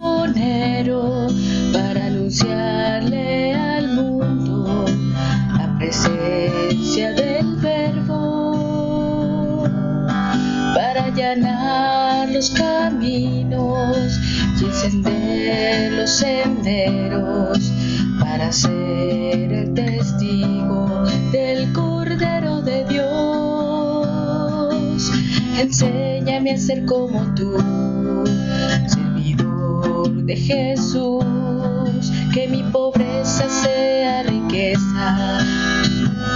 cordero para anunciarle al mundo la presencia del verbo para allanar los caminos y encender los senderos para ser el testigo del cordero de Dios. Enséñame a ser como tú de Jesús, que mi pobreza sea riqueza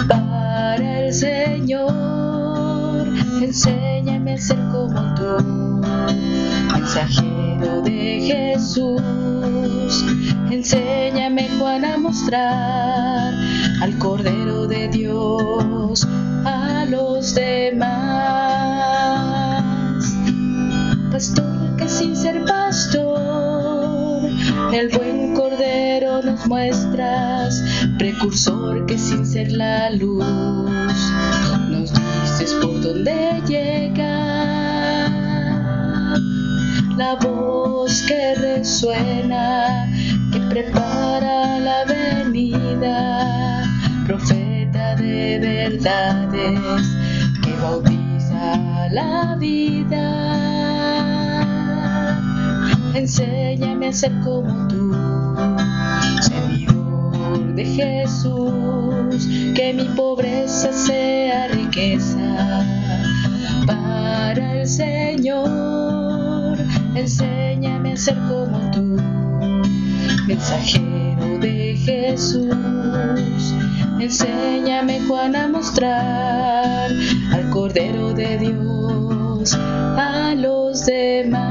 para el Señor. Enséñame a ser como tú, mensajero de Jesús. Enséñame, Juan, a mostrar al Cordero de Dios a los demás. Pastor el buen cordero nos muestras, precursor que sin ser la luz, nos dices por dónde llega. La voz que resuena, que prepara la venida, profeta de verdades, que bautiza la vida enséñame ser como tú, seguidor de Jesús, que mi pobreza sea riqueza para el Señor, enséñame a ser como tú, mensajero de Jesús, enséñame Juan a mostrar al Cordero de Dios a los demás.